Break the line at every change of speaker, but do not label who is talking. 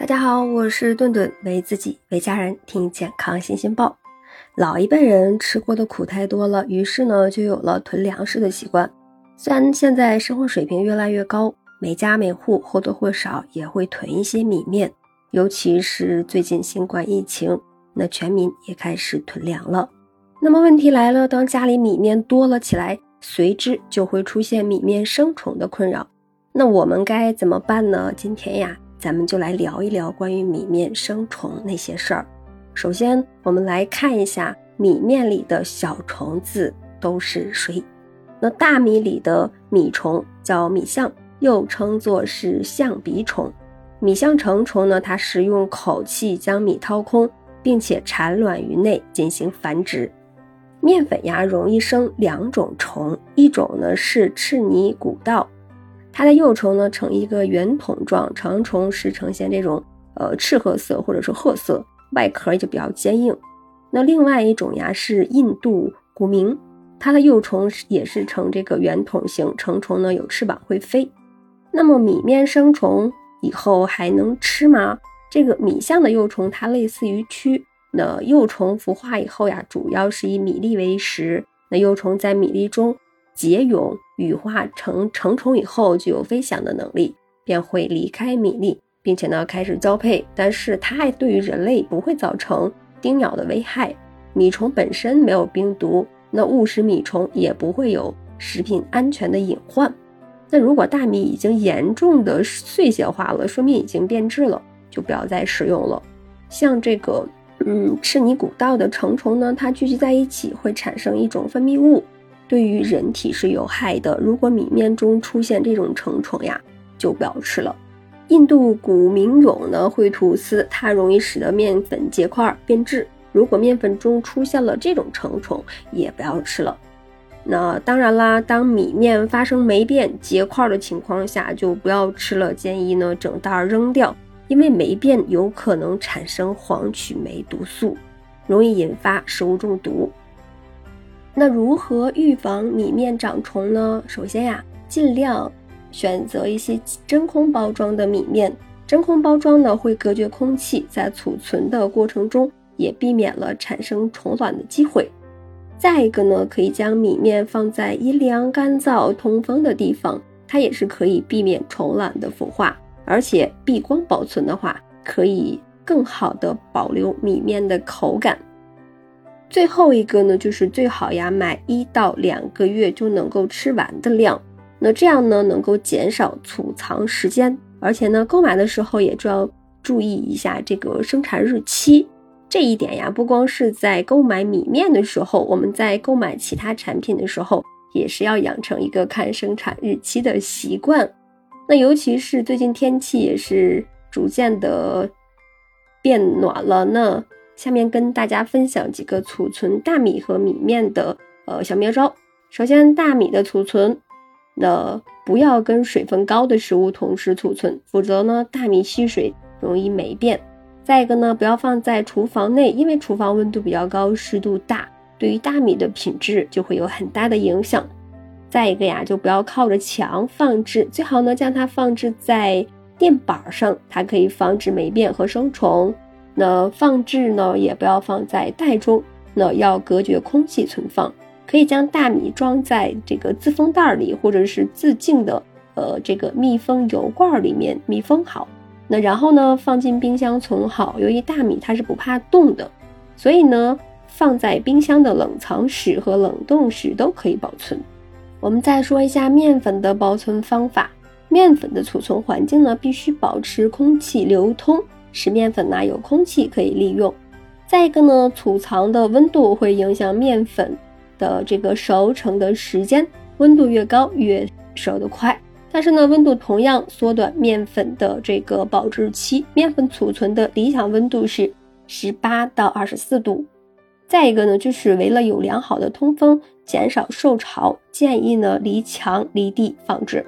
大家好，我是顿顿，为自己为家人听健康新鲜报。老一辈人吃过的苦太多了，于是呢就有了囤粮食的习惯。虽然现在生活水平越来越高，每家每户或多或少也会囤一些米面，尤其是最近新冠疫情，那全民也开始囤粮了。那么问题来了，当家里米面多了起来，随之就会出现米面生虫的困扰。那我们该怎么办呢？今天呀，咱们就来聊一聊关于米面生虫那些事儿。首先，我们来看一下米面里的小虫子都是谁。那大米里的米虫叫米象，又称作是象鼻虫。米象成虫呢，它是用口气将米掏空，并且产卵于内进行繁殖。面粉呀，容易生两种虫，一种呢是赤泥古道。它的幼虫呢呈一个圆筒状，成虫是呈现这种呃赤褐色或者是褐色，外壳就比较坚硬。那另外一种呀是印度古名，它的幼虫也是呈这个圆筒形，成虫呢有翅膀会飞。那么米面生虫以后还能吃吗？这个米象的幼虫它类似于蛆，那幼虫孵化以后呀，主要是以米粒为食，那幼虫在米粒中。结蛹羽化成成虫以后，具有飞翔的能力，便会离开米粒，并且呢开始交配。但是它还对于人类不会造成叮咬的危害。米虫本身没有病毒，那误食米虫也不会有食品安全的隐患。那如果大米已经严重的碎屑化了，说明已经变质了，就不要再食用了。像这个，嗯，赤泥古道的成虫呢，它聚集在一起会产生一种分泌物。对于人体是有害的。如果米面中出现这种成虫呀，就不要吃了。印度古名蛹呢会吐丝，它容易使得面粉结块变质。如果面粉中出现了这种成虫，也不要吃了。那当然啦，当米面发生霉变结块的情况下，就不要吃了。建议呢整袋扔掉，因为霉变有可能产生黄曲霉毒素，容易引发食物中毒。那如何预防米面长虫呢？首先呀，尽量选择一些真空包装的米面。真空包装呢会隔绝空气，在储存的过程中也避免了产生虫卵的机会。再一个呢，可以将米面放在阴凉、干燥、通风的地方，它也是可以避免虫卵的孵化。而且避光保存的话，可以更好的保留米面的口感。最后一个呢，就是最好呀，买一到两个月就能够吃完的量。那这样呢，能够减少储藏时间，而且呢，购买的时候也就要注意一下这个生产日期。这一点呀，不光是在购买米面的时候，我们在购买其他产品的时候，也是要养成一个看生产日期的习惯。那尤其是最近天气也是逐渐的变暖了，那。下面跟大家分享几个储存大米和米面的呃小妙招。首先，大米的储存，那不要跟水分高的食物同时储存，否则呢，大米吸水容易霉变。再一个呢，不要放在厨房内，因为厨房温度比较高，湿度大，对于大米的品质就会有很大的影响。再一个呀，就不要靠着墙放置，最好呢将它放置在垫板上，它可以防止霉变和生虫。那放置呢，也不要放在袋中，那要隔绝空气存放。可以将大米装在这个自封袋里，或者是自净的呃这个密封油罐里面密封好。那然后呢，放进冰箱存好。由于大米它是不怕冻的，所以呢，放在冰箱的冷藏室和冷冻室都可以保存。我们再说一下面粉的保存方法。面粉的储存环境呢，必须保持空气流通。使面粉呢有空气可以利用，再一个呢，储藏的温度会影响面粉的这个熟成的时间，温度越高越熟得快。但是呢，温度同样缩短面粉的这个保质期。面粉储存的理想温度是十八到二十四度。再一个呢，就是为了有良好的通风，减少受潮，建议呢离墙离地放置。